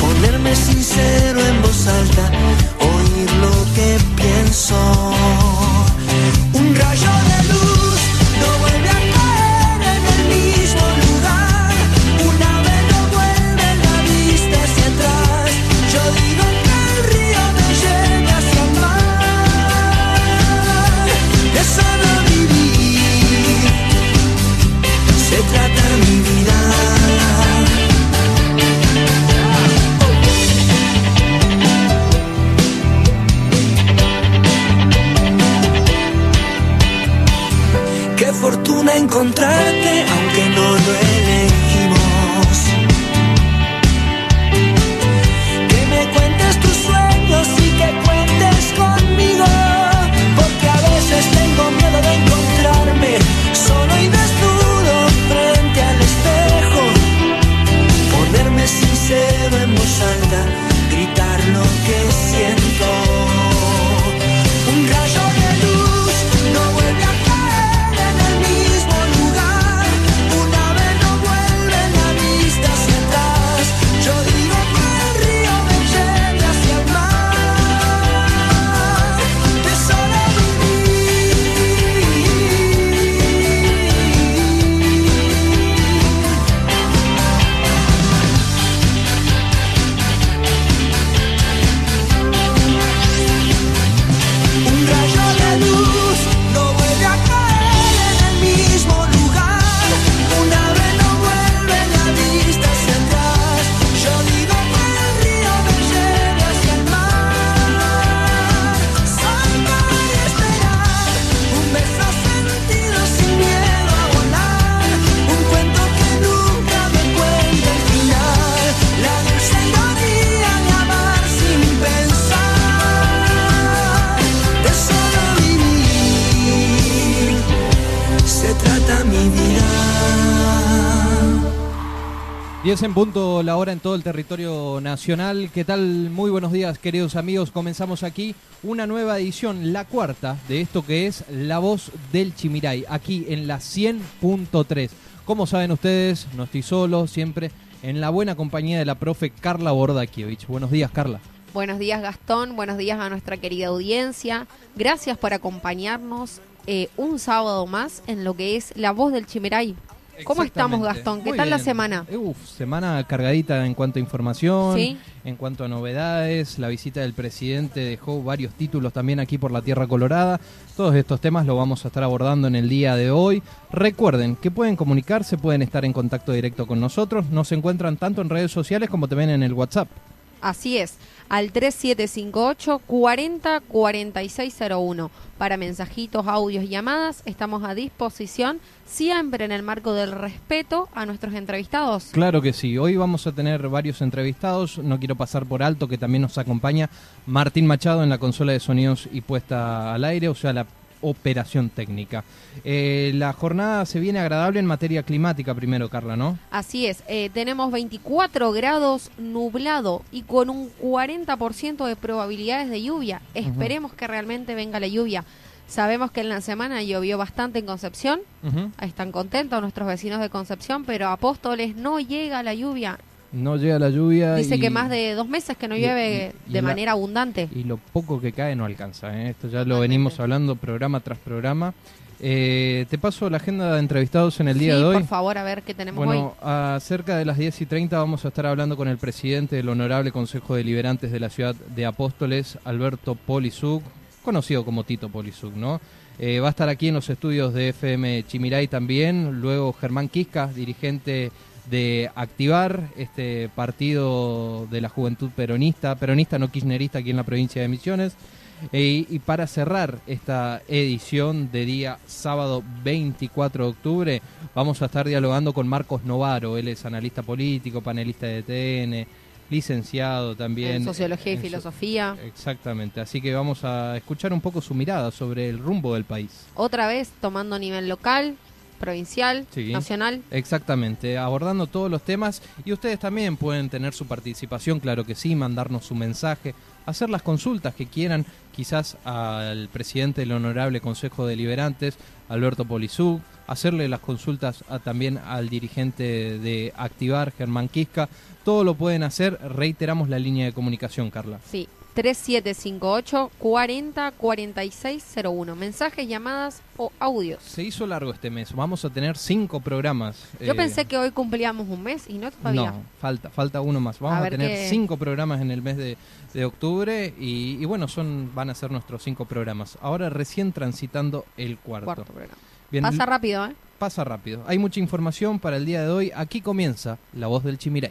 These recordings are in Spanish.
Ponerme sincero en voz alta, en punto la hora en todo el territorio nacional. ¿Qué tal? Muy buenos días, queridos amigos. Comenzamos aquí una nueva edición, la cuarta, de esto que es La Voz del Chimiray, aquí en la 100.3. Como saben ustedes, no estoy solo, siempre en la buena compañía de la profe Carla Bordakiewicz. Buenos días, Carla. Buenos días Gastón, buenos días a nuestra querida audiencia. Gracias por acompañarnos eh, un sábado más en lo que es La Voz del Chimeray. ¿Cómo estamos. Gastón? ¿Qué Muy tal la semana? Uf, semana cargadita en cuanto a información, Sí. en cuanto a novedades. La visita del presidente dejó varios títulos también aquí por la Tierra Colorada. Todos estos temas lo vamos a estar abordando en el día de hoy. Recuerden que pueden comunicarse, pueden estar en contacto directo con nosotros. Nos encuentran tanto en redes sociales como también en el WhatsApp. Así es, al 3758 40 4601. Para mensajitos, audios y llamadas estamos a disposición, siempre en el marco del respeto a nuestros entrevistados. Claro que sí, hoy vamos a tener varios entrevistados, no quiero pasar por alto que también nos acompaña Martín Machado en la consola de sonidos y puesta al aire, o sea, la operación técnica. Eh, la jornada se viene agradable en materia climática primero, Carla, ¿no? Así es, eh, tenemos 24 grados nublado y con un 40% de probabilidades de lluvia. Esperemos que realmente venga la lluvia. Sabemos que en la semana llovió bastante en Concepción, están contentos nuestros vecinos de Concepción, pero a Apóstoles no llega la lluvia. No llega la lluvia. Dice y- que más de dos meses que no y- llueve y- de la- manera abundante. Y lo poco que cae no alcanza. ¿eh? Esto ya lo venimos hablando programa tras programa. Eh, te paso la agenda de entrevistados en el día Sí, de hoy. por favor, a ver qué tenemos Bueno, hoy. a cerca de las 10 y 30 vamos a estar hablando con el presidente del Honorable Consejo de Liberantes de la Ciudad de Apóstoles, Alberto Polisuk, conocido como Tito Polisuk, ¿no? Eh, va a estar aquí en los estudios de FM Chimiray también, luego Germán Quisca, dirigente de Activar, este partido de la juventud peronista, peronista no kirchnerista aquí en la provincia de Misiones. Eh, y para cerrar esta edición de día sábado 24 de octubre, vamos a estar dialogando con Marcos Novaro. Él es analista político, panelista de TN, licenciado también. En sociología y en so- filosofía. Exactamente, así que vamos a escuchar un poco su mirada sobre el rumbo del país. Otra vez tomando nivel local, provincial, Sí. nacional. Exactamente, abordando todos los temas y ustedes también pueden tener su participación, claro que sí, mandarnos su mensaje, hacer las consultas que quieran, quizás al presidente del Honorable Consejo Deliberantes, Alberto Polizú, hacerle las consultas a- también al dirigente de Activar, Germán Quisca, todo lo pueden hacer, reiteramos la línea de comunicación, Carla. Sí, 3758 40 4601. Mensajes, llamadas o audios. Se hizo largo este mes, vamos a tener cinco programas. Yo eh, pensé que hoy cumplíamos un mes y no todavía. No, falta, falta uno más. Vamos A tener cinco programas en el mes de, de octubre y, y bueno, son van a ser nuestros cinco programas. Ahora recién transitando el cuarto. Cuarto programa. Bien, Pasa rápido, ¿eh? pasa rápido. Hay mucha información para el día de hoy. Aquí comienza La Voz del Chimiray.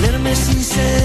Ponerme sincero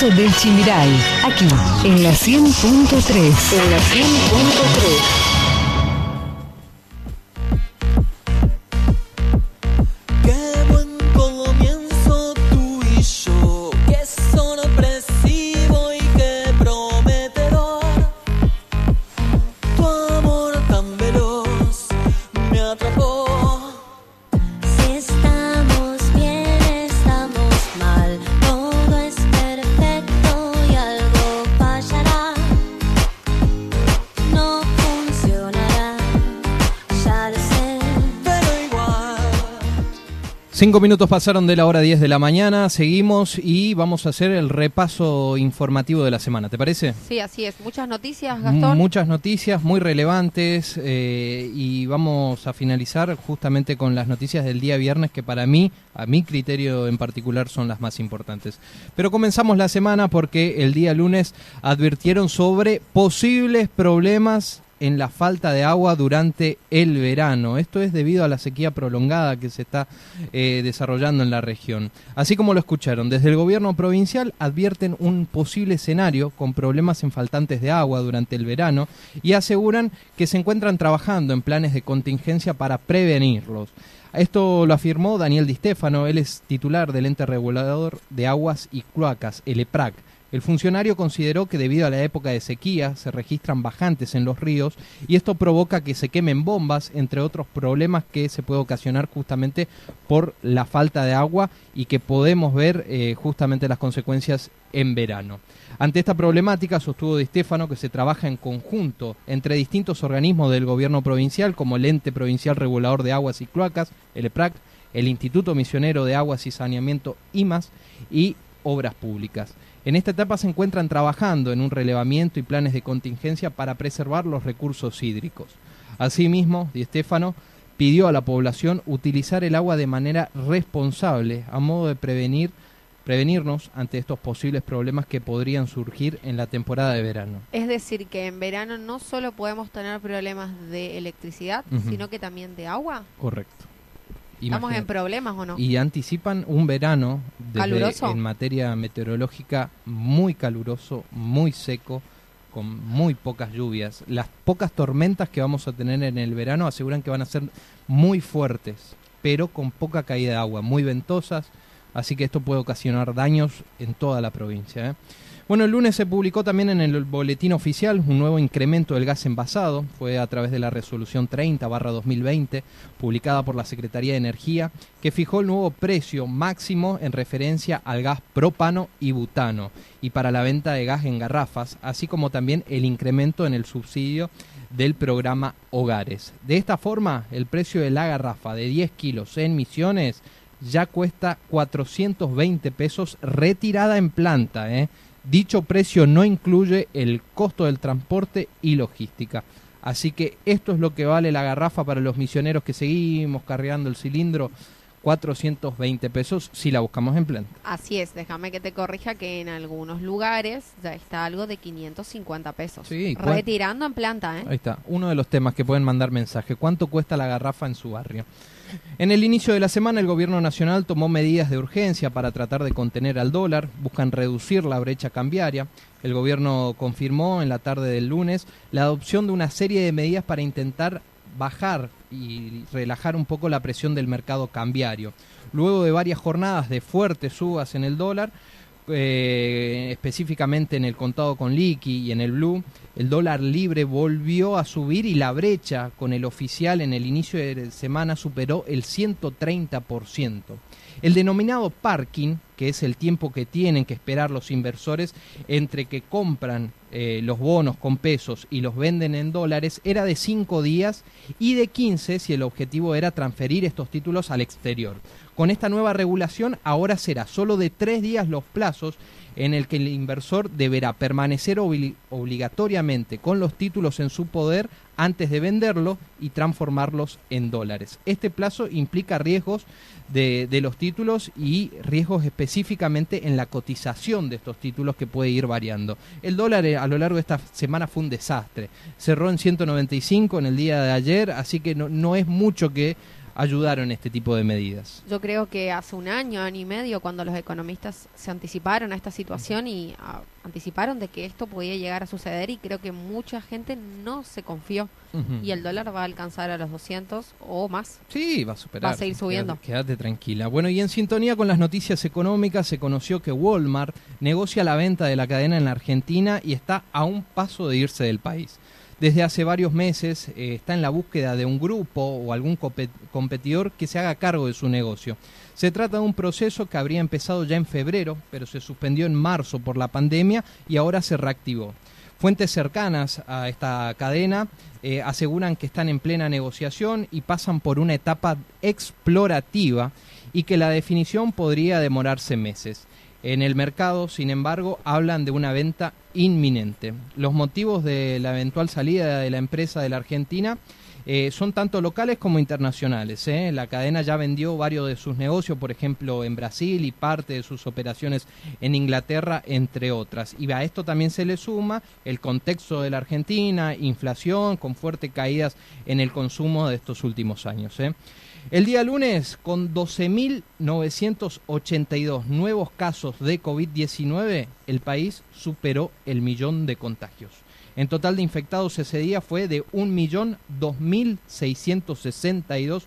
Voz del Chimiray, aquí en la 100.3. En la 100.3. Cinco minutos pasaron de la hora 10 de la mañana, seguimos y vamos a hacer el repaso informativo de la semana, ¿te parece? Sí, así es. Muchas noticias, Gastón. Muchas noticias muy relevantes eh, y vamos a finalizar justamente con las noticias del día viernes que para mí, a mi criterio en particular, son las más importantes. Pero comenzamos la semana porque el día lunes advirtieron sobre posibles problemas en la falta de agua durante el verano. Esto es debido a la sequía prolongada que se está eh, desarrollando en la región. Así como lo escucharon, desde el gobierno provincial advierten un posible escenario con problemas en faltantes de agua durante el verano y aseguran que se encuentran trabajando en planes de contingencia para prevenirlos. Esto lo afirmó Daniel Di Stefano, él es titular del ente regulador de aguas y cloacas, el EPRAC, El funcionario consideró que debido a la época de sequía se registran bajantes en los ríos y esto provoca que se quemen bombas, entre otros problemas que se puede ocasionar justamente por la falta de agua y que podemos ver eh, justamente las consecuencias en verano. Ante esta problemática, sostuvo Di Stefano que se trabaja en conjunto entre distintos organismos del gobierno provincial, como el Ente Provincial Regulador de Aguas y Cloacas, el EPRAC, el Instituto Misionero de Aguas y Saneamiento, IMAS, y Obras Públicas. En esta etapa se encuentran trabajando en un relevamiento y planes de contingencia para preservar los recursos hídricos. Asimismo, Di Stefano pidió a la población utilizar el agua de manera responsable a modo de prevenir prevenirnos ante estos posibles problemas que podrían surgir en la temporada de verano. Es decir, que en verano no solo podemos tener problemas de electricidad, sino que también de agua. Correcto. ¿Estamos en problemas o no? Y anticipan un verano desde- en materia meteorológica muy caluroso, muy seco, con muy pocas lluvias. Las pocas tormentas que vamos a tener en el verano aseguran que van a ser muy fuertes, pero con poca caída de agua, muy ventosas, así que esto puede ocasionar daños en toda la provincia. ¿eh? Bueno, el lunes se publicó también en el boletín oficial un nuevo incremento del gas envasado, fue a través de la resolución 30-2020, publicada por la Secretaría de Energía, que fijó el nuevo precio máximo en referencia al gas propano y butano, y para la venta de gas en garrafas, así como también el incremento en el subsidio del programa Hogares. De esta forma, el precio de la garrafa de 10 kilos en Misiones ya cuesta 420 pesos retirada en planta. ¿eh? Dicho precio no incluye el costo del transporte y logística. Así que esto es lo que vale la garrafa para los misioneros que seguimos cargando el cilindro. 420 pesos si la buscamos en planta. Así es, déjame que te corrija que en algunos lugares ya está algo de 550 pesos. Sí, ¿cuál- Retirando en planta, ¿eh? Ahí está, uno de los temas que pueden mandar mensaje. ¿Cuánto cuesta la garrafa en su barrio? En el inicio de la semana el gobierno nacional tomó medidas de urgencia para tratar de contener al dólar, buscan reducir la brecha cambiaria. El gobierno confirmó en la tarde del lunes la adopción de una serie de medidas para intentar bajar y relajar un poco la presión del mercado cambiario. Luego de varias jornadas de fuertes subas en el dólar, eh, específicamente en el contado con liqui y en el blue, el dólar libre volvió a subir y la brecha con el oficial en el inicio de semana superó el 130%. El denominado parking, que es el tiempo que tienen que esperar los inversores entre que compran eh, los bonos con pesos y los venden en dólares, era de 5 días y de 15 si el objetivo era transferir estos títulos al exterior. Con esta nueva regulación ahora será solo de 3 días los plazos en el que el inversor deberá permanecer obli- obligatoriamente con los títulos en su poder antes de venderlo y transformarlos en dólares. Este plazo implica riesgos de, de los títulos y riesgos específicamente en la cotización de estos títulos que puede ir variando. El dólar eh, a lo largo de esta semana fue un desastre. Cerró en 195 en el día de ayer, así que no, no es mucho que ayudaron este tipo de medidas. Yo creo que hace un año, año y medio, cuando los economistas se anticiparon a esta situación y ah, anticiparon de que esto podía llegar a suceder y creo que mucha gente no se confió y el dólar va a alcanzar a los 200 o más. Sí, va a superar. Va a seguir subiendo. Quédate tranquila. Bueno, y en sintonía con las noticias económicas se conoció que Walmart negocia la venta de la cadena en la Argentina y está a un paso de irse del país. Desde hace varios meses eh, está en la búsqueda de un grupo o algún compe- competidor que se haga cargo de su negocio. Se trata de un proceso que habría empezado ya en febrero, pero se suspendió en marzo por la pandemia y ahora se reactivó. Fuentes cercanas a esta cadena eh, aseguran que están en plena negociación y pasan por una etapa explorativa y que la definición podría demorarse meses. En el mercado, sin embargo, hablan de una venta inminente. Los motivos de la eventual salida de la empresa de la Argentina eh, son tanto locales como internacionales. ¿eh? La cadena ya vendió varios de sus negocios, por ejemplo, en Brasil y parte de sus operaciones en Inglaterra, entre otras. Y a esto también se le suma el contexto de la Argentina, inflación, con fuertes caídas en el consumo de estos últimos años. ¿eh? El día lunes, con 12.982 nuevos casos de COVID-19, el país superó el millón de contagios. En total de infectados ese día fue de 1.002.662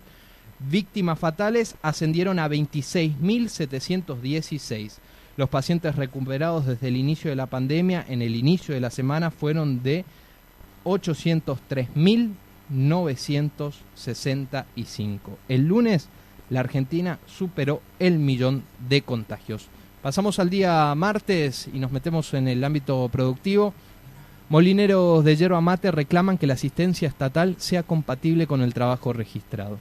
víctimas fatales, ascendieron a 26.716. Los pacientes recuperados desde el inicio de la pandemia en el inicio de la semana fueron de 803.965. El lunes la Argentina superó el millón de contagios. Pasamos al día martes y nos metemos en el ámbito productivo. Molineros de yerba mate reclaman que la asistencia estatal sea compatible con el trabajo registrado.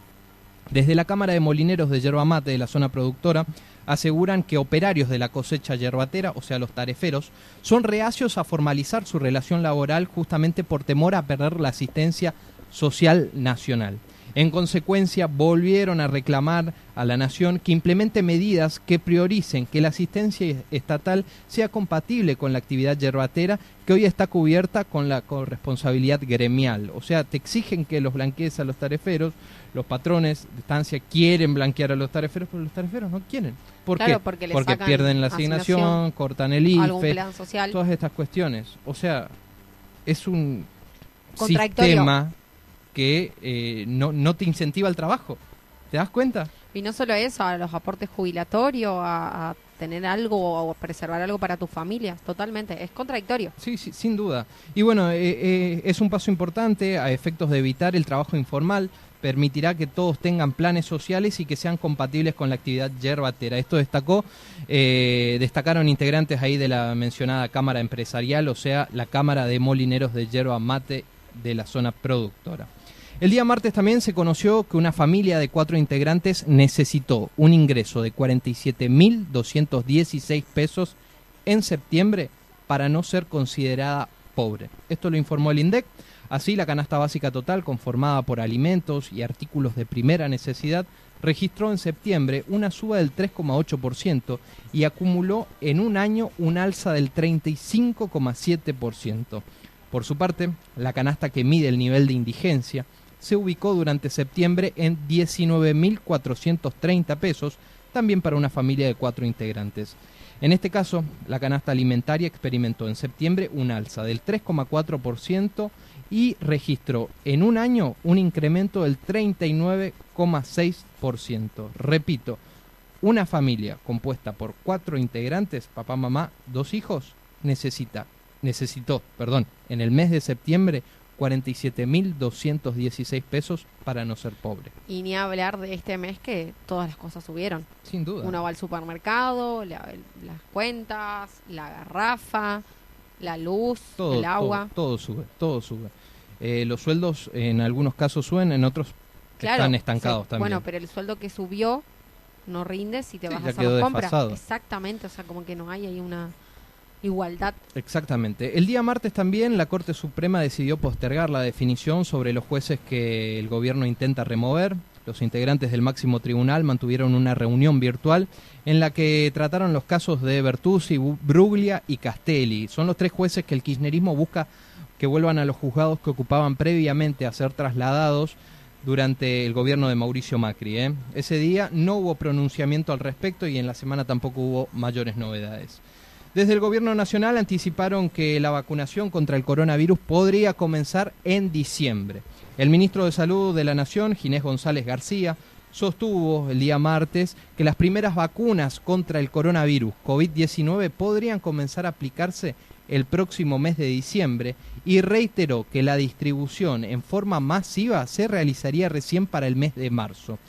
Desde la Cámara de Molineros de Yerba Mate de la zona productora aseguran que operarios de la cosecha yerbatera, o sea los tareferos, son reacios a formalizar su relación laboral justamente por temor a perder la asistencia social nacional. En consecuencia, volvieron a reclamar a la Nación que implemente medidas que prioricen que la asistencia estatal sea compatible con la actividad yerbatera que hoy está cubierta con la corresponsabilidad gremial. O sea, te exigen que los blanquees a los tareferos, los patrones de estancia quieren blanquear a los tareferos, pero los tareferos no quieren. ¿Por Claro, qué? porque pierden la asignación, asignación, cortan el IFE, plan social. todas estas cuestiones. O sea, es un sistema que eh, no, no te incentiva el trabajo. ¿Te das cuenta? Y no solo eso, a los aportes jubilatorios, a, a tener algo o preservar algo para tu familia, totalmente. Es contradictorio. Sí, sí, sin duda. Y bueno, eh, eh, es un paso importante a efectos de evitar el trabajo informal. Permitirá que todos tengan planes sociales y que sean compatibles con la actividad yerbatera. Esto destacó, eh, destacaron integrantes ahí de la mencionada Cámara Empresarial, o sea, la Cámara de Molineros de Yerba Mate de la zona productora. El día martes también se conoció que una familia de cuatro integrantes necesitó un ingreso de 47.216 pesos en septiembre para no ser considerada pobre. Esto lo informó el INDEC. Así, la canasta básica total, conformada por alimentos y artículos de primera necesidad, registró en septiembre una suba del 3,8% y acumuló en un año un alza del 35,7%. Por su parte, la canasta que mide el nivel de indigencia se ubicó durante septiembre en 19.430 pesos, también para una familia de cuatro integrantes. En este caso, la canasta alimentaria experimentó en septiembre un alza del 3,4% y registró en un año un incremento del 39,6%. Repito, una familia compuesta por cuatro integrantes, papá, mamá, dos hijos, necesita, necesitó, perdón, en el mes de septiembre 47.216 pesos para no ser pobre. Y ni hablar de este mes que todas las cosas subieron. Sin duda. Uno va al supermercado, la- las cuentas, la garrafa, la luz, todo, el agua. Todo, todo sube, todo sube. Eh, los sueldos en algunos casos suben, en otros Claro, están estancados sí. también. Bueno, pero el sueldo que subió no rinde si te Sí, vas a hacer las compras. Exactamente, o sea, como que no hay ahí una igualdad. Exactamente. El día martes también la Corte Suprema decidió postergar la definición sobre los jueces que el gobierno intenta remover. Los integrantes del máximo tribunal mantuvieron una reunión virtual en la que trataron los casos de Bertuzzi, Bruglia y Castelli. Son los tres jueces que el kirchnerismo busca que vuelvan a los juzgados que ocupaban previamente a ser trasladados durante el gobierno de Mauricio Macri. ¿eh? Ese día no hubo pronunciamiento al respecto y en la semana tampoco hubo mayores novedades. Desde el Gobierno Nacional anticiparon que la vacunación contra el coronavirus podría comenzar en diciembre. El ministro de Salud de la Nación, Ginés González García, sostuvo el día martes que las primeras vacunas contra el coronavirus COVID-19 podrían comenzar a aplicarse el próximo mes de diciembre y reiteró que la distribución en forma masiva se realizaría recién para el mes de marzo.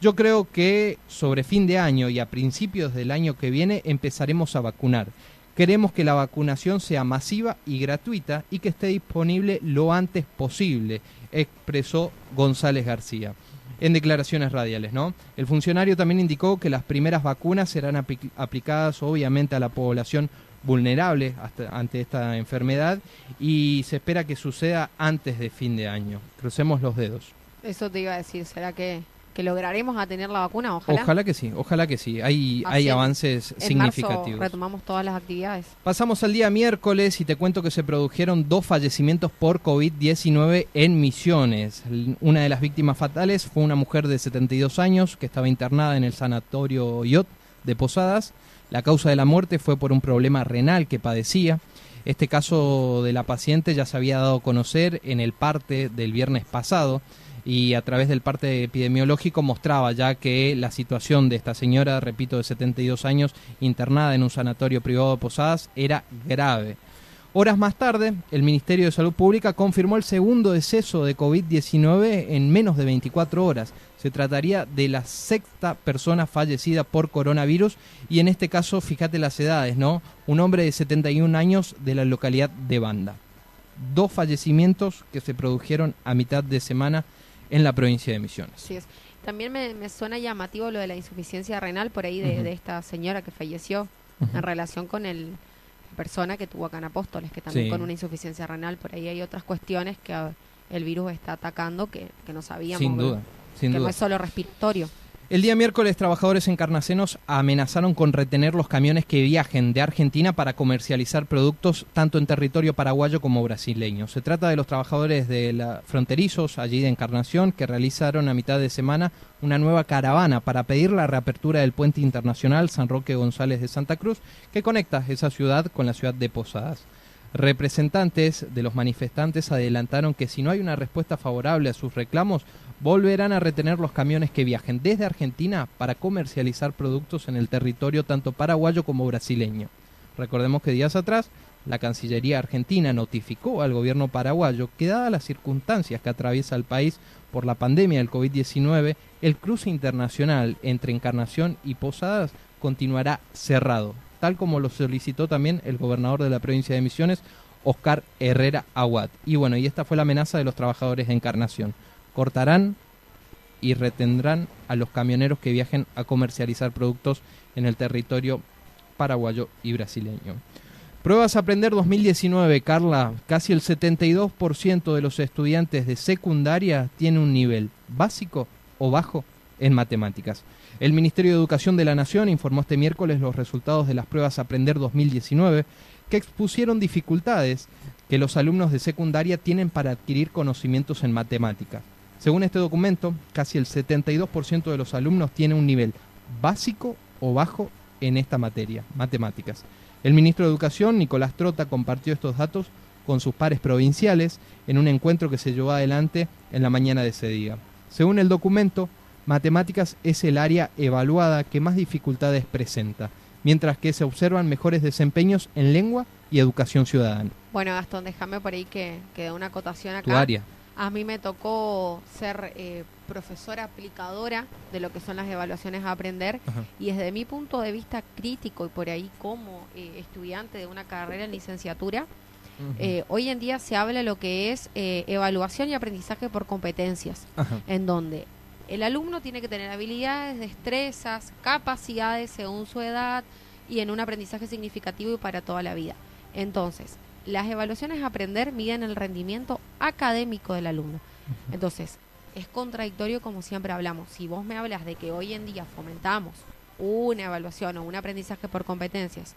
Yo creo que sobre fin de año y a principios del año que viene empezaremos a vacunar. Queremos que la vacunación sea masiva y gratuita y que esté disponible lo antes posible, expresó González García. En declaraciones radiales, ¿no? El funcionario también indicó que las primeras vacunas serán apli- aplicadas obviamente a la población vulnerable ante esta enfermedad y se espera que suceda antes de fin de año. Crucemos los dedos. Eso te iba a decir, ¿será que, que lograremos a tener la vacuna? Ojalá. Ojalá que sí, ojalá que sí. Hay, Así hay avances en marzo significativos. retomamos todas las actividades. Pasamos al día miércoles y te cuento que se produjeron dos fallecimientos por COVID-19 en Misiones. Una de las víctimas fatales fue una mujer de 72 años que estaba internada en el sanatorio IOT de Posadas. La causa de la muerte fue por un problema renal que padecía. Este caso de la paciente ya se había dado a conocer en el parte del viernes pasado. Y a través del parte epidemiológico mostraba ya que la situación de esta señora, repito, de 72 años, internada en un sanatorio privado de Posadas, era grave. Horas más tarde, el Ministerio de Salud Pública confirmó el segundo deceso de COVID-19 en menos de 24 horas. Se trataría de la sexta persona fallecida por coronavirus y en este caso, fíjate las edades, ¿no? Un hombre de 71 años de la localidad de Banda. Dos fallecimientos que se produjeron a mitad de semana en la provincia de Misiones. Así es. También me, me suena llamativo lo de la insuficiencia renal por ahí de, de esta señora que falleció en relación con el persona que tuvo acá en Apóstoles, que también Sí. con una insuficiencia renal, por ahí hay otras cuestiones que el virus está atacando que, que no sabíamos. Sin duda, sin que no es solo respiratorio. El día miércoles, trabajadores encarnacenos amenazaron con retener los camiones que viajen de Argentina para comercializar productos tanto en territorio paraguayo como brasileño. Se trata de los trabajadores de la fronterizos allí de Encarnación que realizaron a mitad de semana una nueva caravana para pedir la reapertura del puente internacional San Roque González de Santa Cruz que conecta esa ciudad con la ciudad de Posadas. Representantes de los manifestantes adelantaron que si no hay una respuesta favorable a sus reclamos, volverán a retener los camiones que viajen desde Argentina para comercializar productos en el territorio tanto paraguayo como brasileño. Recordemos que días atrás la Cancillería argentina notificó al gobierno paraguayo que dadas las circunstancias que atraviesa el país por la pandemia del COVID-19, el cruce internacional entre Encarnación y Posadas continuará cerrado, tal como lo solicitó también el gobernador de la provincia de Misiones, Oscar Herrera Aguad. Y bueno, y esta fue la amenaza de los trabajadores de Encarnación. Cortarán y retendrán a los camioneros que viajen a comercializar productos en el territorio paraguayo y brasileño. Pruebas a Aprender 2019, Carla. Casi el 72% de los estudiantes de secundaria tiene un nivel básico o bajo en matemáticas. El Ministerio de Educación de la Nación informó este miércoles los resultados de las pruebas Aprender 2019 que expusieron dificultades que los alumnos de secundaria tienen para adquirir conocimientos en matemáticas. Según este documento, casi el 72% de los alumnos tiene un nivel básico o bajo en esta materia, matemáticas. El ministro de Educación, Nicolás Trota, compartió estos datos con sus pares provinciales en un encuentro que se llevó adelante en la mañana de ese día. Según el documento, matemáticas es el área evaluada que más dificultades presenta, mientras que se observan mejores desempeños en lengua y educación ciudadana. Bueno, Gastón, déjame por ahí que, que dé una acotación acá. Tu área. A mí me tocó ser eh, profesora aplicadora de lo que son las evaluaciones a aprender Ajá. y desde mi punto de vista crítico y por ahí como eh, estudiante de una carrera en licenciatura, eh, hoy en día se habla de lo que es eh, evaluación y aprendizaje por competencias, Ajá. en donde el alumno tiene que tener habilidades, destrezas, capacidades según su edad y en un aprendizaje significativo y para toda la vida. Entonces, las evaluaciones a aprender miden el rendimiento académico del alumno. Entonces, es contradictorio como siempre hablamos. Si vos me hablas de que hoy en día fomentamos una evaluación o un aprendizaje por competencias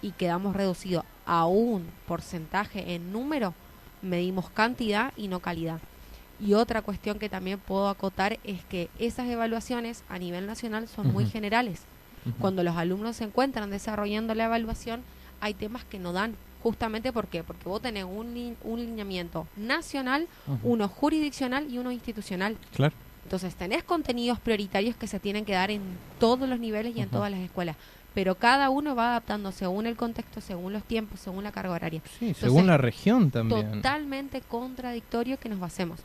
y quedamos reducidos a un porcentaje en número, medimos cantidad y no calidad. Y otra cuestión que también puedo acotar es que esas evaluaciones a nivel nacional son muy generales. Cuando los alumnos se encuentran desarrollando la evaluación, hay temas que no dan. Justamente ¿por qué? Porque vos tenés un, un lineamiento nacional, uno jurisdiccional y uno institucional. Claro. Entonces tenés contenidos prioritarios que se tienen que dar en todos los niveles y en todas las escuelas. Pero cada uno va adaptando según el contexto, según los tiempos, según la carga horaria. Sí, Entonces, según la región también. Totalmente contradictorio que nos basemos.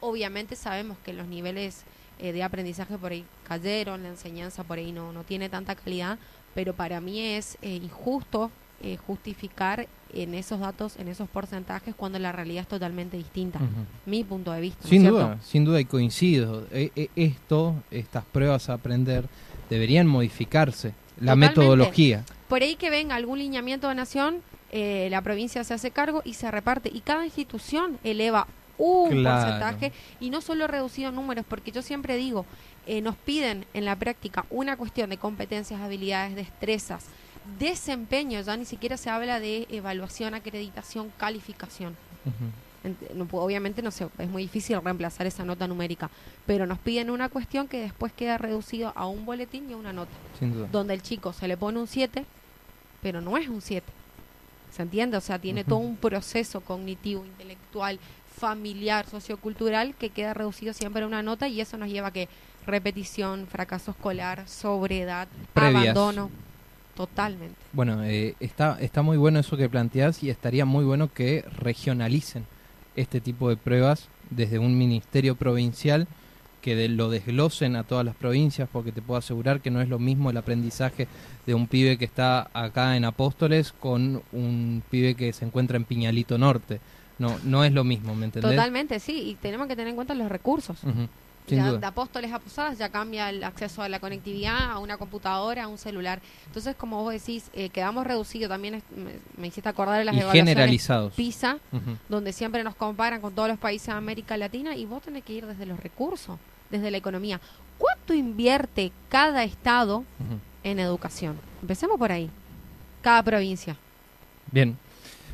Obviamente sabemos que los niveles eh, de aprendizaje por ahí cayeron, la enseñanza por ahí no, no tiene tanta calidad, pero para mí es eh, injusto eh, justificar en esos datos, en esos porcentajes, cuando la realidad es totalmente distinta. Mi punto de vista. ¿no es Sin cierto? duda, sin duda y coincido. E- e- esto, estas pruebas a aprender, deberían modificarse. La Totalmente. metodología. Por ahí que venga algún lineamiento de nación, eh, la provincia se hace cargo y se reparte. Y cada institución eleva un Claro. porcentaje y no solo reducido en números, porque yo siempre digo, eh, nos piden en la práctica una cuestión de competencias, habilidades, destrezas, desempeño, ya ni siquiera se habla de evaluación, acreditación, calificación. Ent- no puedo- obviamente no sé, es muy difícil reemplazar esa nota numérica, pero nos piden una cuestión que después queda reducido a un boletín y a una nota Sin duda. donde el chico se le pone un 7, pero no es un 7. ¿Se entiende? O sea, tiene todo un proceso cognitivo, intelectual, familiar, sociocultural, que queda reducido siempre a una nota y eso nos lleva a que repetición, fracaso escolar, sobriedad, Previas. abandono. Totalmente. Bueno, eh, está, está muy bueno eso que planteás y estaría muy bueno que regionalicen este tipo de pruebas desde un ministerio provincial que de- lo desglosen a todas las provincias porque te puedo asegurar que no es lo mismo el aprendizaje de un pibe que está acá en Apóstoles con un pibe que se encuentra en Piñalito Norte. No, no es lo mismo, ¿me entendés? Totalmente, sí, y tenemos que tener en cuenta los recursos. Sin Ya duda. de Apóstoles a Posadas ya cambia el acceso a la conectividad, a una computadora, a un celular. Entonces, como vos decís, eh, quedamos reducidos. También es- me, me hiciste acordar de las Y evaluaciones generalizados. PISA, donde siempre nos comparan con todos los países de América Latina y vos tenés que ir desde los recursos, desde la economía. ¿Cuánto invierte cada estado en educación? Empecemos por ahí. Cada provincia. Bien.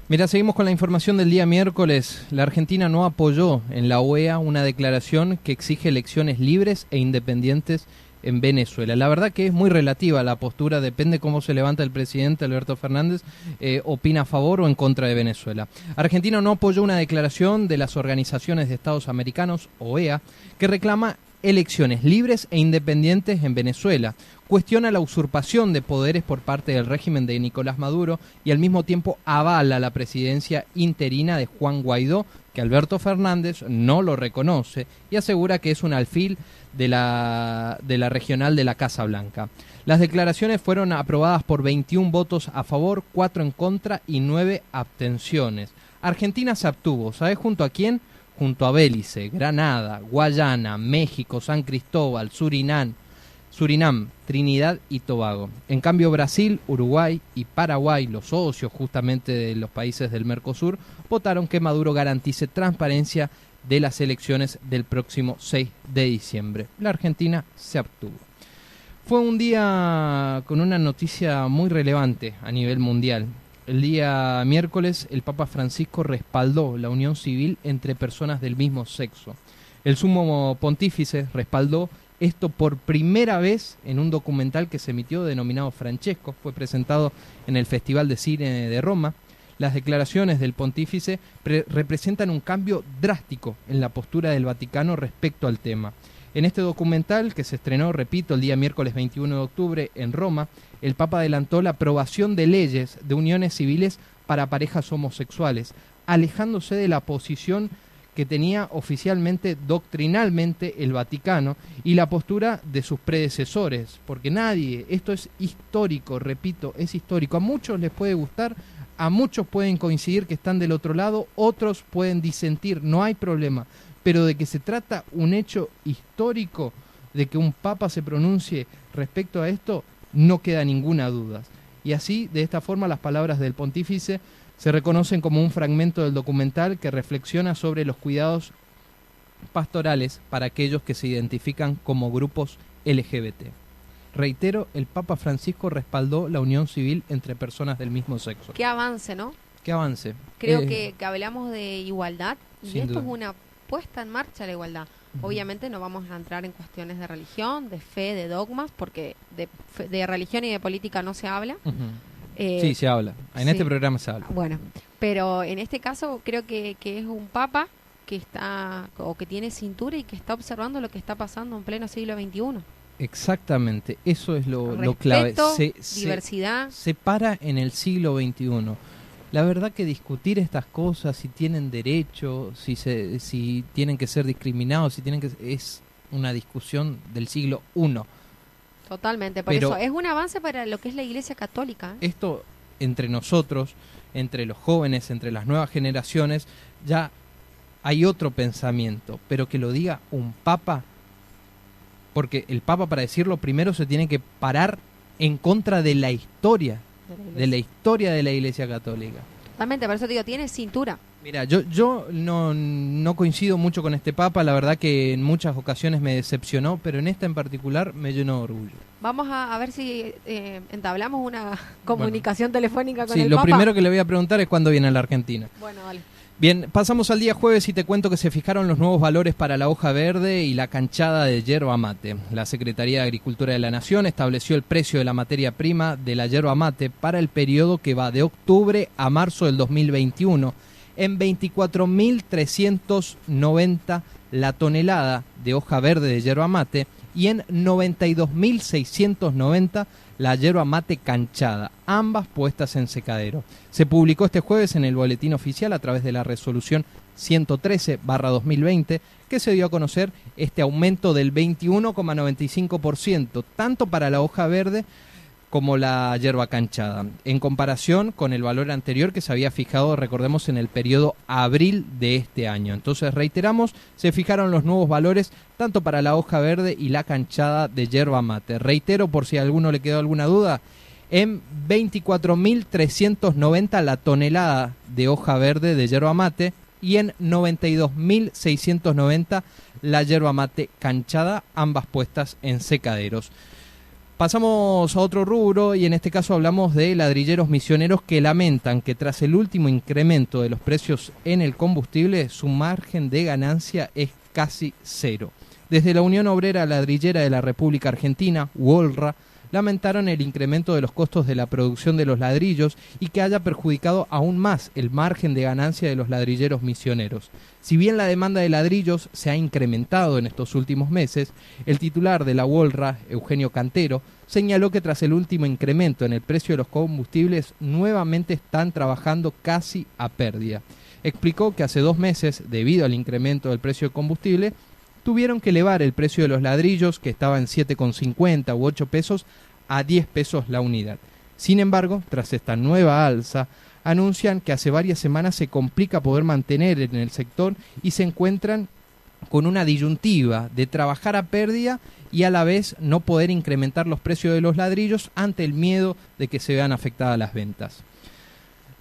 Mira, seguimos con la información del día miércoles. La Argentina no apoyó en la OEA una declaración que exige elecciones libres e independientes en Venezuela. La verdad que es muy relativa la postura, depende cómo se levanta el presidente Alberto Fernández, eh, opina a favor o en contra de Venezuela. Argentina no apoyó una declaración de las organizaciones de Estados Americanos, OEA, que reclama elecciones libres e independientes en Venezuela. Cuestiona la usurpación de poderes por parte del régimen de Nicolás Maduro y al mismo tiempo avala la presidencia interina de Juan Guaidó, que Alberto Fernández no lo reconoce y asegura que es un alfil de la, de la regional de la Casa Blanca. Las declaraciones fueron aprobadas por 21 votos a favor, 4 en contra y 9 abstenciones. Argentina se abstuvo, ¿sabes junto a quién? Junto a Bélice, Granada, Guayana, México, San Cristóbal, Surinam, Surinam, Trinidad y Tobago. En cambio, Brasil, Uruguay y Paraguay, los socios justamente de los países del Mercosur, votaron que Maduro garantice transparencia de las elecciones del próximo 6 de diciembre. La Argentina se abstuvo. Fue un día con una noticia muy relevante a nivel mundial. El día miércoles el Papa Francisco respaldó la unión civil entre personas del mismo sexo. El sumo pontífice respaldó esto por primera vez en un documental que se emitió denominado Francesco. Fue presentado en el Festival de Cine de Roma. Las declaraciones del pontífice pre- representan un cambio drástico en la postura del Vaticano respecto al tema. En este documental, que se estrenó, repito, el día miércoles 21 de octubre en Roma, el Papa adelantó la aprobación de leyes de uniones civiles para parejas homosexuales, alejándose de la posición que tenía oficialmente, doctrinalmente, el Vaticano y la postura de sus predecesores, porque nadie, esto es histórico, repito, es histórico, a muchos les puede gustar, a muchos pueden coincidir que están del otro lado, otros pueden disentir, no hay problema, pero de que se trata un hecho histórico, de que un papa se pronuncie respecto a esto, no queda ninguna duda. Y así, de esta forma, las palabras del pontífice se reconocen como un fragmento del documental que reflexiona sobre los cuidados pastorales para aquellos que se identifican como grupos LGBT. Reitero, el Papa Francisco respaldó la unión civil entre personas del mismo sexo. Qué avance, ¿no? Que avance. Creo Eh, que, que hablamos de igualdad y esto duda. es una puesta en marcha de la igualdad. Obviamente no vamos a entrar en cuestiones de religión, de fe, de dogmas, porque de, de religión y de política no se habla. Eh, Sí, se habla. En sí. este programa se habla. Bueno, pero en este caso creo que, que es un papa que está o que tiene cintura y que está observando lo que está pasando en pleno siglo XXI. Exactamente, eso es lo, lo clave. Se- diversidad. se para en el siglo XXI. La verdad que discutir estas cosas, si tienen derecho, si, se, si tienen que ser discriminados, si tienen que es una discusión del siglo I. Totalmente, por Pero- eso es un avance para lo que es la Iglesia Católica. ¿eh? Esto entre nosotros, entre los jóvenes, entre las nuevas generaciones, ya hay otro pensamiento, pero que lo diga un papa, porque el papa para decirlo primero se tiene que parar en contra de la historia, de la de la historia de la Iglesia Católica. Totalmente, por eso te digo, tiene cintura. Mira, yo, yo no, no coincido mucho con este Papa, la verdad que en muchas ocasiones me decepcionó, pero en esta en particular me llenó de orgullo. Vamos a, a ver si eh, entablamos una comunicación telefónica con Sí, el lo Papa. primero que le voy a preguntar es cuándo viene a la Argentina. Bueno, dale. Bien, pasamos al día jueves y te cuento que se fijaron los nuevos valores para la hoja verde y la canchada de yerba mate. La Secretaría de Agricultura de la Nación estableció el precio de la materia prima de la yerba mate para el periodo que va de octubre a marzo del 2021. En 24.390 la tonelada de hoja verde de yerba mate y en 92.690 la yerba mate canchada, ambas puestas en secadero. Se publicó este jueves en el boletín oficial a través de la resolución 113-2020 que se dio a conocer este aumento del 21,95%, tanto para la hoja verde como la hierba canchada, en comparación con el valor anterior que se había fijado, recordemos, en el periodo abril de este año. Entonces, reiteramos, se fijaron los nuevos valores tanto para la hoja verde y la canchada de hierba mate. Reitero, por si a alguno le quedó alguna duda, en 24.390 la tonelada de hoja verde de hierba mate y en 92.690 la hierba mate canchada, ambas puestas en secaderos. Pasamos a otro rubro y en este caso hablamos de ladrilleros misioneros que lamentan que tras el último incremento de los precios en el combustible su margen de ganancia es casi cero. Desde la Unión Obrera Ladrillera de la República Argentina, UOLRA, lamentaron el incremento de los costos de la producción de los ladrillos y que haya perjudicado aún más el margen de ganancia de los ladrilleros misioneros. Si bien la demanda de ladrillos se ha incrementado en estos últimos meses, el titular de la UOLRA, Eugenio Cantero, señaló que tras el último incremento en el precio de los combustibles nuevamente están trabajando casi a pérdida. Explicó que hace dos meses, debido al incremento del precio del combustible, tuvieron que elevar el precio de los ladrillos, que estaba en 7,50 u 8 pesos, a 10 pesos la unidad. Sin embargo, tras esta nueva alza, anuncian que hace varias semanas se complica poder mantener en el sector y se encuentran con una disyuntiva de trabajar a pérdida y a la vez no poder incrementar los precios de los ladrillos ante el miedo de que se vean afectadas las ventas.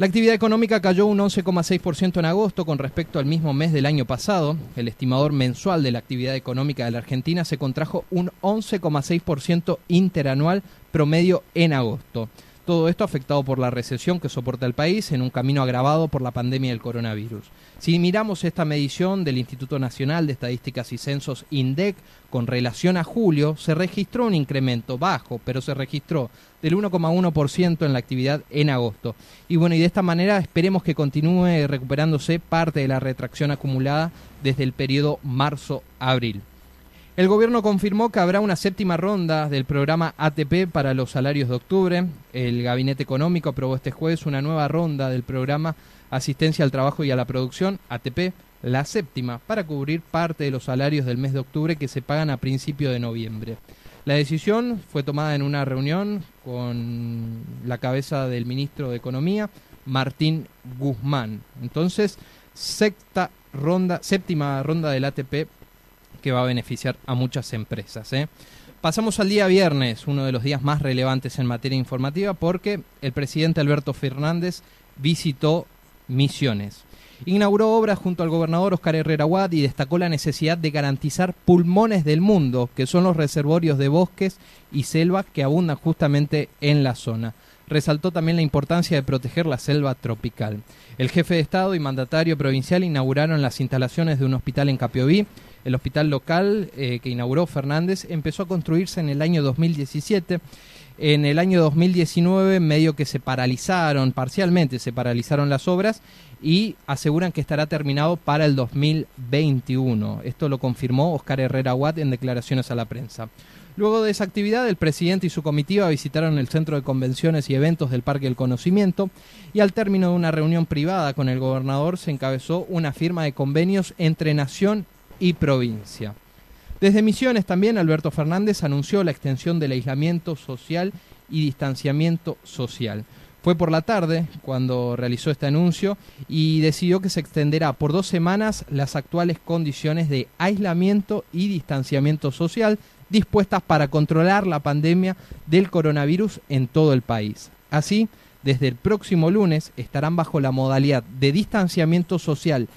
La actividad económica cayó un 11,6% en agosto con respecto al mismo mes del año pasado. El estimador mensual de la actividad económica de la Argentina se contrajo un 11,6% interanual promedio en agosto. Todo esto afectado por la recesión que soporta el país en un camino agravado por la pandemia del coronavirus. Si miramos esta medición del Instituto Nacional de Estadísticas y Censos INDEC con relación a julio, se registró un incremento bajo, pero se registró del 1,1% en la actividad en agosto. Y bueno, y de esta manera esperemos que continúe recuperándose parte de la retracción acumulada desde el periodo marzo-abril. El gobierno confirmó que habrá una séptima ronda del programa ATP para los salarios de octubre. El Gabinete Económico aprobó este jueves una nueva ronda del programa Asistencia al Trabajo y a la Producción, ATP, la séptima, para cubrir parte de los salarios del mes de octubre que se pagan a principio de noviembre. La decisión fue tomada en una reunión con la cabeza del ministro de Economía, Martín Guzmán. Entonces, sexta ronda, séptima ronda del ATP que va a beneficiar a muchas empresas. ¿eh? Pasamos al día viernes, uno de los días más relevantes en materia informativa, porque el presidente Alberto Fernández visitó Misiones. Inauguró obras junto al gobernador Oscar Herrera Huad y destacó la necesidad de garantizar pulmones del mundo, que son los reservorios de bosques y selvas que abundan justamente en la zona. Resaltó también la importancia de proteger la selva tropical. El jefe de Estado y mandatario provincial inauguraron las instalaciones de un hospital en Capiobí. El hospital local eh, que inauguró Fernández empezó a construirse en el año 2017 en el año 2019 medio que se paralizaron, parcialmente se paralizaron las obras y aseguran que estará terminado para el 2021. Esto lo confirmó Oscar Herrera Watt en declaraciones a la prensa. Luego de esa actividad, el presidente y su comitiva visitaron el Centro de Convenciones y Eventos del Parque del Conocimiento y al término de una reunión privada con el gobernador se encabezó una firma de convenios entre nación y provincia. Desde Misiones también Alberto Fernández anunció la extensión del aislamiento social y distanciamiento social. Fue por la tarde cuando realizó este anuncio y decidió que se extenderá por dos semanas las actuales condiciones de aislamiento y distanciamiento social dispuestas para controlar la pandemia del coronavirus en todo el país. Así, desde el próximo lunes estarán bajo la modalidad de distanciamiento social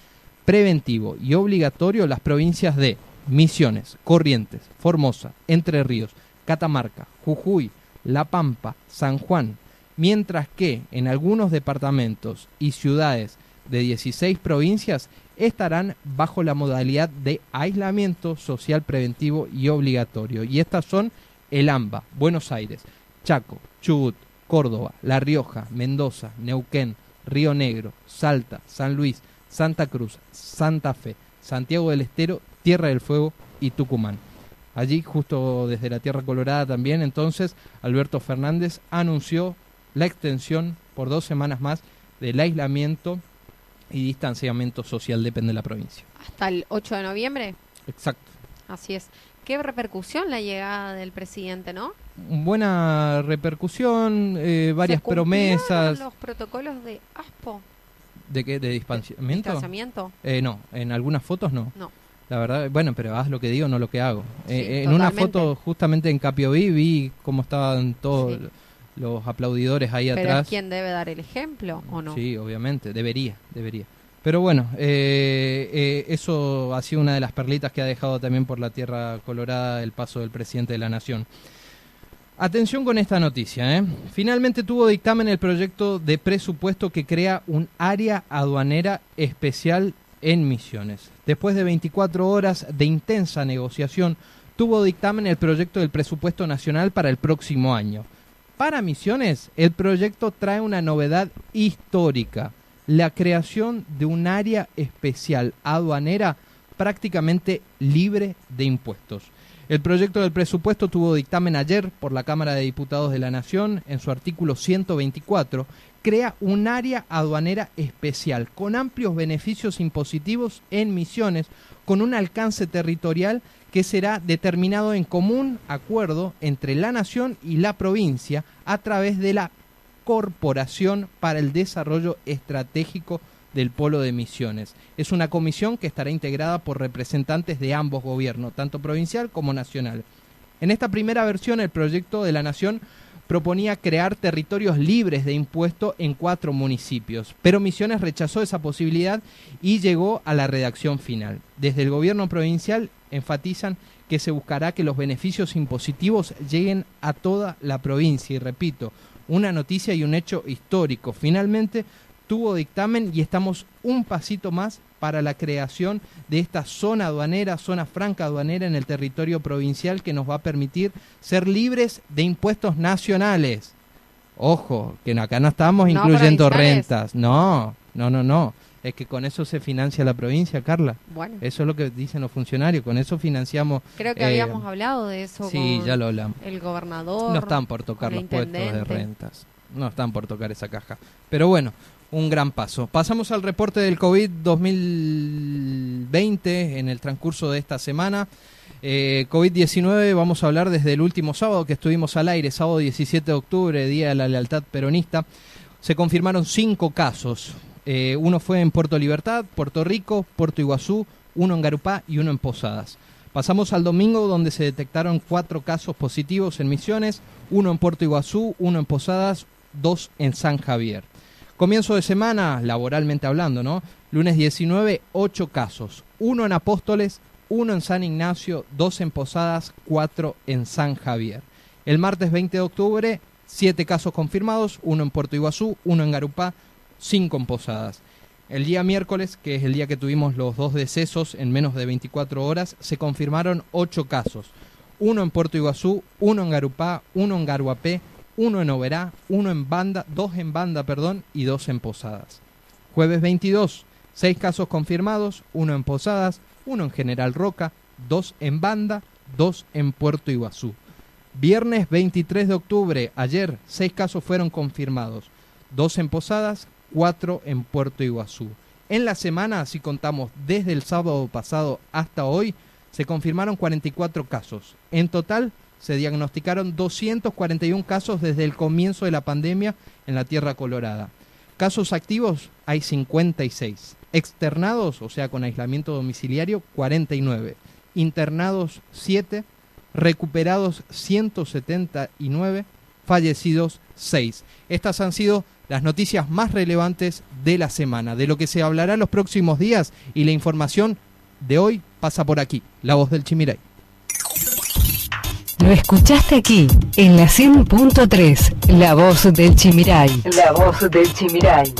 preventivo y obligatorio las provincias de Misiones, Corrientes, Formosa, Entre Ríos, Catamarca, Jujuy, La Pampa, San Juan, mientras que en algunos departamentos y ciudades de 16 provincias estarán bajo la modalidad de aislamiento social preventivo y obligatorio. Y estas son el AMBA, Buenos Aires, Chaco, Chubut, Córdoba, La Rioja, Mendoza, Neuquén, Río Negro, Salta, San Luis, Santa Cruz, Santa Fe, Santiago del Estero, Tierra del Fuego y Tucumán. Allí, justo desde la Tierra Colorada también, entonces, Alberto Fernández anunció la extensión por dos semanas más del aislamiento y distanciamiento social, depende de la provincia. Hasta el 8 de noviembre. Exacto. Así es. ¿Qué repercusión la llegada del presidente, no? Buena repercusión, eh, varias ¿Se promesas. los protocolos de ASPO? ¿De qué? ¿De distanciamiento? ¿Distanciamiento? Eh, no, en algunas fotos no. No. La verdad, bueno, pero haz lo que digo, no lo que hago. Sí, Eh, en una foto justamente en Capioví vi cómo estaban todos Sí. los aplaudidores ahí Pero atrás. es quien debe dar el ejemplo, ¿o no? Sí, obviamente, debería, debería. Pero bueno, eh, eh, eso ha sido una de las perlitas que ha dejado también por la tierra colorada el paso del presidente de la nación. Atención con esta noticia. ¿eh? Finalmente tuvo dictamen el proyecto de presupuesto que crea un área aduanera especial en Misiones. Después de 24 horas de intensa negociación, tuvo dictamen el proyecto del presupuesto nacional para el próximo año. Para Misiones, el proyecto trae una novedad histórica, la creación de un área especial aduanera prácticamente libre de impuestos. El proyecto del presupuesto tuvo dictamen ayer por la Cámara de Diputados de la Nación en su artículo 124, crea un área aduanera especial con amplios beneficios impositivos en misiones con un alcance territorial que será determinado en común acuerdo entre la nación y la provincia a través de la Corporación para el Desarrollo Estratégico del Polo de Misiones. Es una comisión que estará integrada por representantes de ambos gobiernos, tanto provincial como nacional. En esta primera versión, el proyecto de la Nación proponía crear territorios libres de impuesto en cuatro municipios, pero Misiones rechazó esa posibilidad y llegó a la redacción final. Desde el gobierno provincial enfatizan que se buscará que los beneficios impositivos lleguen a toda la provincia y repito, una noticia y un hecho histórico. Finalmente tuvo dictamen y estamos un pasito más para la creación de esta zona aduanera, zona franca aduanera en el territorio provincial que nos va a permitir ser libres de impuestos nacionales. Ojo, que acá no estamos No incluyendo rentas. No, no, no, no. Es que con eso se financia la provincia, Carla. Bueno, Eso es lo que dicen los funcionarios. Con eso financiamos. creo que eh, habíamos hablado de eso Sí, con ya lo hablamos. el gobernador. No están por tocar los puestos de rentas. No están por tocar esa caja. Pero bueno, un gran paso. Pasamos al reporte del COVID 2020 en el transcurso de esta semana. Eh, COVID-19 vamos a hablar desde el último sábado que estuvimos al aire, sábado 17 de octubre, Día de la Lealtad Peronista. Se confirmaron cinco casos. Eh, uno fue en Puerto Libertad, Puerto Rico, Puerto Iguazú, uno en Garupá y uno en Posadas. Pasamos al domingo donde se detectaron cuatro casos positivos en Misiones, uno en Puerto Iguazú, uno en Posadas, dos en San Javier. Comienzo de semana, laboralmente hablando, ¿no? Lunes 19, ocho casos, uno en Apóstoles, uno en San Ignacio, dos en Posadas, cuatro en San Javier. El martes 20 de octubre, siete casos confirmados, uno en Puerto Iguazú, uno en Garupá, cinco en Posadas. El día miércoles, que es el día que tuvimos los dos decesos en menos de 24 horas, se confirmaron ocho casos. Uno en Puerto Iguazú, uno en Garupá, uno en Garuapé, uno en Oberá, uno en Banda, dos en Banda, perdón, y dos en Posadas. Jueves 22, seis casos confirmados, uno en Posadas, uno en General Roca, dos en Banda, dos en Puerto Iguazú. Viernes 23 de octubre, ayer, seis casos fueron confirmados, dos en Posadas, cuatro en Puerto Iguazú. En la semana, si contamos desde el sábado pasado hasta hoy, se confirmaron 44 casos. En total, se diagnosticaron 241 casos desde el comienzo de la pandemia en la Tierra Colorada. Casos activos hay 56. Externados, o sea, con aislamiento domiciliario, 49. Internados, 7. Recuperados, 179. Fallecidos, 6. Estas han sido las noticias más relevantes de la semana, de lo que se hablará los próximos días y la información de hoy pasa por aquí, la voz del Chimiray. Lo escuchaste aquí, en la 100.3, La Voz del Chimiray. La Voz del Chimiray.